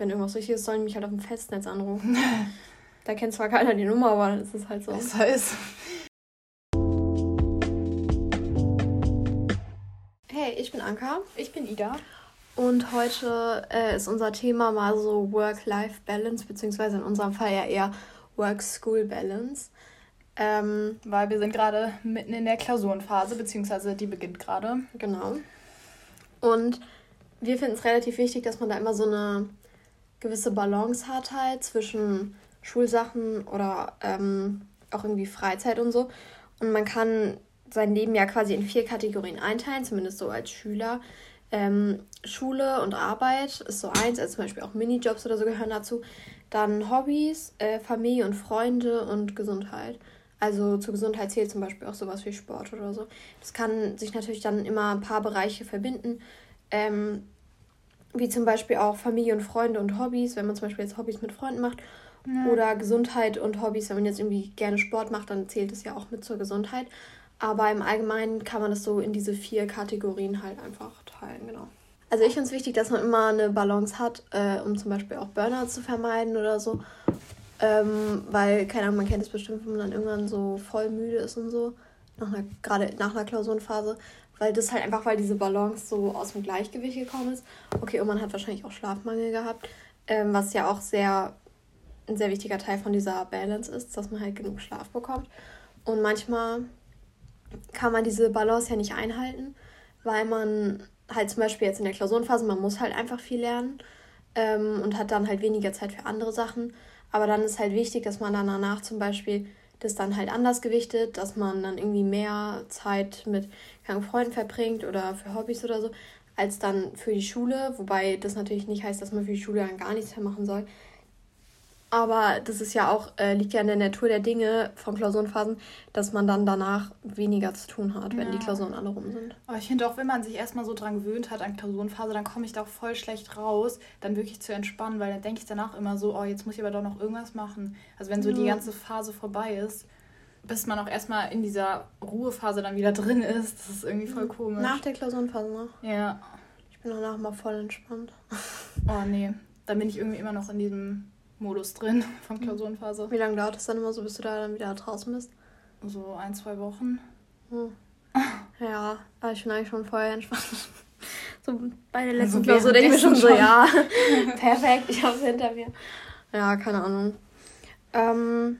Wenn irgendwas wichtig ist, sollen die mich halt auf dem Festnetz anrufen. da kennt zwar keiner die Nummer, aber es ist halt so. Besser ist. Hey, ich bin Anka. Ich bin Ida. Und heute äh, ist unser Thema mal so Work-Life-Balance, beziehungsweise in unserem Fall ja eher Work-School-Balance. Ähm, Weil wir sind gerade mitten in der Klausurenphase, beziehungsweise die beginnt gerade. Genau. Und wir finden es relativ wichtig, dass man da immer so eine gewisse Balance hat halt zwischen Schulsachen oder ähm, auch irgendwie Freizeit und so. Und man kann sein Leben ja quasi in vier Kategorien einteilen, zumindest so als Schüler. Ähm, Schule und Arbeit ist so eins, also zum Beispiel auch Minijobs oder so gehören dazu. Dann Hobbys, äh, Familie und Freunde und Gesundheit. Also zur Gesundheit zählt zum Beispiel auch sowas wie Sport oder so. Das kann sich natürlich dann immer ein paar Bereiche verbinden. Ähm, wie zum Beispiel auch Familie und Freunde und Hobbys, wenn man zum Beispiel jetzt Hobbys mit Freunden macht. Ja. Oder Gesundheit und Hobbys, wenn man jetzt irgendwie gerne Sport macht, dann zählt es ja auch mit zur Gesundheit. Aber im Allgemeinen kann man das so in diese vier Kategorien halt einfach teilen, genau. Also ich finde es wichtig, dass man immer eine Balance hat, äh, um zum Beispiel auch Burnout zu vermeiden oder so. Ähm, weil, keine Ahnung, man kennt es bestimmt, wenn man dann irgendwann so voll müde ist und so. Nach einer, gerade nach einer Klausurenphase. Weil das halt einfach, weil diese Balance so aus dem Gleichgewicht gekommen ist. Okay, und man hat wahrscheinlich auch Schlafmangel gehabt. Ähm, was ja auch sehr ein sehr wichtiger Teil von dieser Balance ist, dass man halt genug Schlaf bekommt. Und manchmal kann man diese Balance ja nicht einhalten, weil man halt zum Beispiel jetzt in der Klausurenphase, man muss halt einfach viel lernen ähm, und hat dann halt weniger Zeit für andere Sachen. Aber dann ist halt wichtig, dass man dann danach zum Beispiel das dann halt anders gewichtet, dass man dann irgendwie mehr Zeit mit keine Freunden verbringt oder für Hobbys oder so, als dann für die Schule. Wobei das natürlich nicht heißt, dass man für die Schule dann gar nichts mehr machen soll. Aber das ist ja auch, äh, liegt ja in der Natur der Dinge von Klausurenphasen, dass man dann danach weniger zu tun hat, wenn ja. die Klausuren alle rum sind. Aber ich finde auch, wenn man sich erstmal so dran gewöhnt hat an Klausurenphase, dann komme ich da auch voll schlecht raus, dann wirklich zu entspannen, weil dann denke ich danach immer so, oh, jetzt muss ich aber doch noch irgendwas machen. Also wenn so ja. die ganze Phase vorbei ist, bis man auch erstmal in dieser Ruhephase dann wieder drin ist, das ist irgendwie voll komisch. Nach der Klausurenphase noch? Ja. Ich bin danach mal voll entspannt. Oh nee, dann bin ich irgendwie immer noch in diesem Modus drin von Klausurenphase. Wie lange dauert es dann immer so, bis du da dann wieder draußen bist? So ein, zwei Wochen. Hm. Ja, aber ich bin eigentlich schon vorher entspannt. so bei der letzten also Klausur denke ich mir schon so, ja, perfekt, ich hab's hinter mir. Ja, keine Ahnung. Ähm,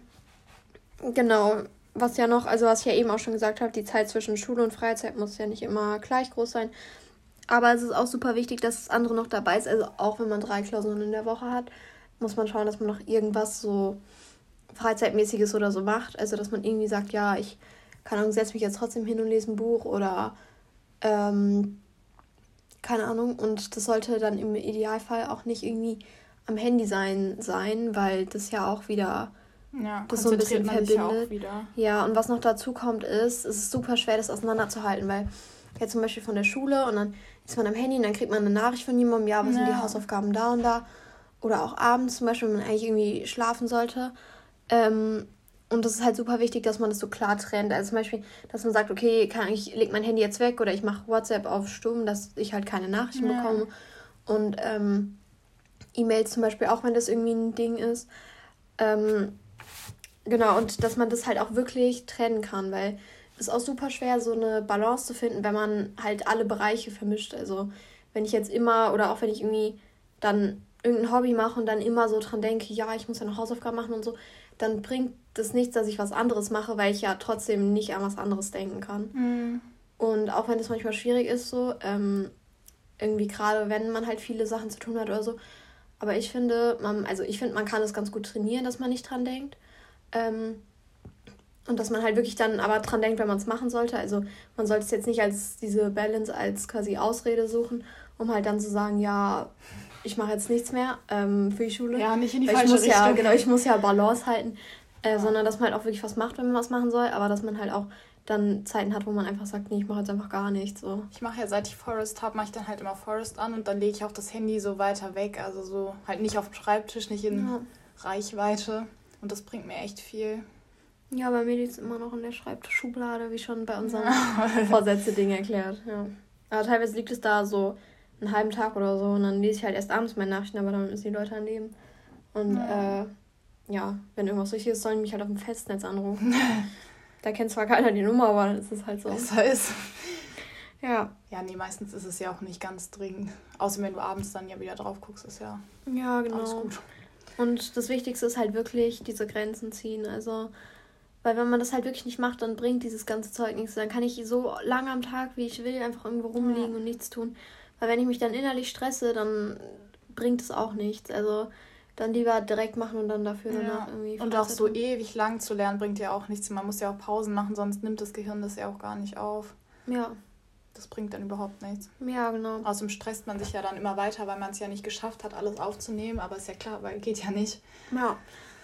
genau, was ja noch, also was ich ja eben auch schon gesagt habe, die Zeit zwischen Schule und Freizeit muss ja nicht immer gleich groß sein. Aber es ist auch super wichtig, dass das andere noch dabei ist. Also auch wenn man drei Klausuren in der Woche hat, muss man schauen, dass man noch irgendwas so Freizeitmäßiges oder so macht. Also, dass man irgendwie sagt, ja, ich keine Ahnung, setze mich jetzt trotzdem hin und lese ein Buch oder ähm, keine Ahnung. Und das sollte dann im Idealfall auch nicht irgendwie am Handy sein, sein weil das ja auch wieder ja, das so ein bisschen verbindet. Ja, ja, und was noch dazu kommt, ist, es ist super schwer, das auseinanderzuhalten, weil jetzt zum Beispiel von der Schule und dann ist man am Handy und dann kriegt man eine Nachricht von jemandem, ja, was ja. sind die Hausaufgaben da und da oder auch abends zum Beispiel, wenn man eigentlich irgendwie schlafen sollte. Ähm, und das ist halt super wichtig, dass man das so klar trennt. Also zum Beispiel, dass man sagt, okay, kann, ich lege mein Handy jetzt weg oder ich mache WhatsApp auf Stumm, dass ich halt keine Nachrichten ja. bekomme. Und ähm, E-Mails zum Beispiel auch, wenn das irgendwie ein Ding ist. Ähm, genau, und dass man das halt auch wirklich trennen kann, weil es ist auch super schwer, so eine Balance zu finden, wenn man halt alle Bereiche vermischt. Also wenn ich jetzt immer oder auch wenn ich irgendwie dann irgendein Hobby mache und dann immer so dran denke, ja, ich muss ja noch Hausaufgaben machen und so, dann bringt das nichts, dass ich was anderes mache, weil ich ja trotzdem nicht an was anderes denken kann. Mhm. Und auch wenn das manchmal schwierig ist, so, ähm, irgendwie gerade wenn man halt viele Sachen zu tun hat oder so. Aber ich finde, man, also ich finde, man kann es ganz gut trainieren, dass man nicht dran denkt. Ähm, und dass man halt wirklich dann aber dran denkt, wenn man es machen sollte. Also man sollte es jetzt nicht als diese Balance als quasi Ausrede suchen, um halt dann zu sagen, ja, ich mache jetzt nichts mehr ähm, für die Schule. Ja, nicht in die falsche ich muss Richtung. Ja, genau, ich muss ja Balance halten, äh, ja. sondern dass man halt auch wirklich was macht, wenn man was machen soll, aber dass man halt auch dann Zeiten hat, wo man einfach sagt, nee, ich mache jetzt einfach gar nichts. So. Ich mache ja, seit ich Forest habe, mache ich dann halt immer Forest an und dann lege ich auch das Handy so weiter weg, also so halt nicht auf dem Schreibtisch, nicht in ja. Reichweite und das bringt mir echt viel. Ja, bei mir liegt es immer noch in der Schreibtischschublade, wie schon bei unserem Vorsätze-Ding erklärt. Ja. Aber teilweise liegt es da so einen halben Tag oder so und dann lese ich halt erst abends meine Nachrichten, aber dann müssen die Leute an Leben. Und ja. Äh, ja, wenn irgendwas richtig ist, sollen die mich halt auf dem Festnetz anrufen. da kennt zwar keiner die Nummer, aber es ist halt so. Besser ist. Ja. Ja, nee, meistens ist es ja auch nicht ganz dringend. Außer wenn du abends dann ja wieder drauf guckst, ist ja, ja genau. alles gut. Und das Wichtigste ist halt wirklich diese Grenzen ziehen. Also, weil wenn man das halt wirklich nicht macht, dann bringt dieses ganze Zeug nichts. Dann kann ich so lange am Tag, wie ich will, einfach irgendwo rumliegen ja. und nichts tun. Weil wenn ich mich dann innerlich stresse, dann bringt es auch nichts. Also dann lieber direkt machen und dann dafür ja. danach irgendwie. Und auch so ewig lang zu lernen bringt ja auch nichts. Man muss ja auch Pausen machen, sonst nimmt das Gehirn das ja auch gar nicht auf. Ja. Das bringt dann überhaupt nichts. Ja, genau. Außerdem stresst man sich ja dann immer weiter, weil man es ja nicht geschafft hat, alles aufzunehmen. Aber ist ja klar, weil geht ja nicht. Ja.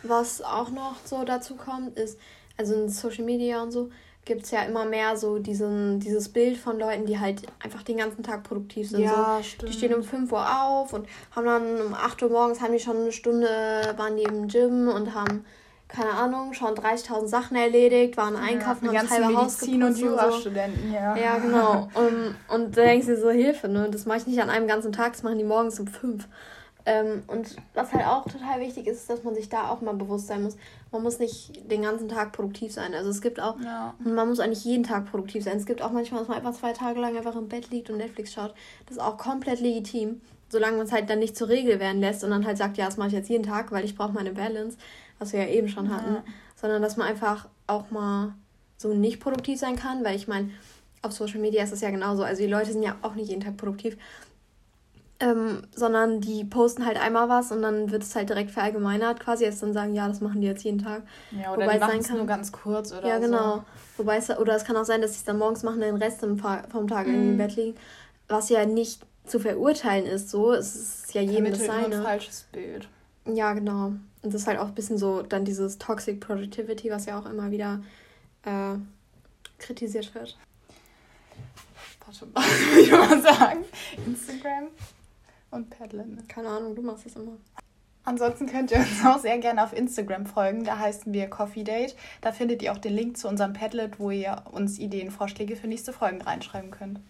Was auch noch so dazu kommt, ist, also in Social Media und so, gibt es ja immer mehr so diesen, dieses Bild von Leuten, die halt einfach den ganzen Tag produktiv sind. Ja, so, stimmt. Die stehen um 5 Uhr auf und haben dann um 8 Uhr morgens, haben die schon eine Stunde, waren die im Gym und haben, keine Ahnung, schon 30.000 Sachen erledigt, waren einkaufen, ja, haben das halbe Haus Medizin und Jurastudenten, so. ja. Ja, genau. und, und da denkst du so, Hilfe, ne? Das mache ich nicht an einem ganzen Tag, das machen die morgens um 5. Ähm, und was halt auch total wichtig ist, dass man sich da auch mal bewusst sein muss. Man muss nicht den ganzen Tag produktiv sein. Also es gibt auch, ja. man muss eigentlich jeden Tag produktiv sein. Es gibt auch manchmal, dass man einfach zwei Tage lang einfach im Bett liegt und Netflix schaut. Das ist auch komplett legitim, solange man es halt dann nicht zur Regel werden lässt und dann halt sagt, ja, das mache ich jetzt jeden Tag, weil ich brauche meine Balance, was wir ja eben schon hatten. Ja. Sondern dass man einfach auch mal so nicht produktiv sein kann, weil ich meine, auf Social Media ist es ja genauso. Also die Leute sind ja auch nicht jeden Tag produktiv. Ähm, sondern die posten halt einmal was und dann wird es halt direkt verallgemeinert quasi, jetzt dann sagen, ja, das machen die jetzt jeden Tag. Ja, oder Wobei die machen es nur ganz kurz oder Ja, genau. So. Wobei es, oder es kann auch sein, dass sie es dann morgens machen, den Rest vom, Tag mhm. im Bett liegen. Was ja nicht zu verurteilen ist, so. Es ist ja jedem das seine. ein falsches Bild. Ja, genau. Und das ist halt auch ein bisschen so dann dieses Toxic Productivity, was ja auch immer wieder äh, kritisiert wird. Warte, was will ich mal sagen? Instagram und Paddeln. Keine Ahnung, du machst das immer. Ansonsten könnt ihr uns auch sehr gerne auf Instagram folgen. Da heißen wir Coffee Date. Da findet ihr auch den Link zu unserem Padlet, wo ihr uns Ideen, Vorschläge für nächste Folgen reinschreiben könnt.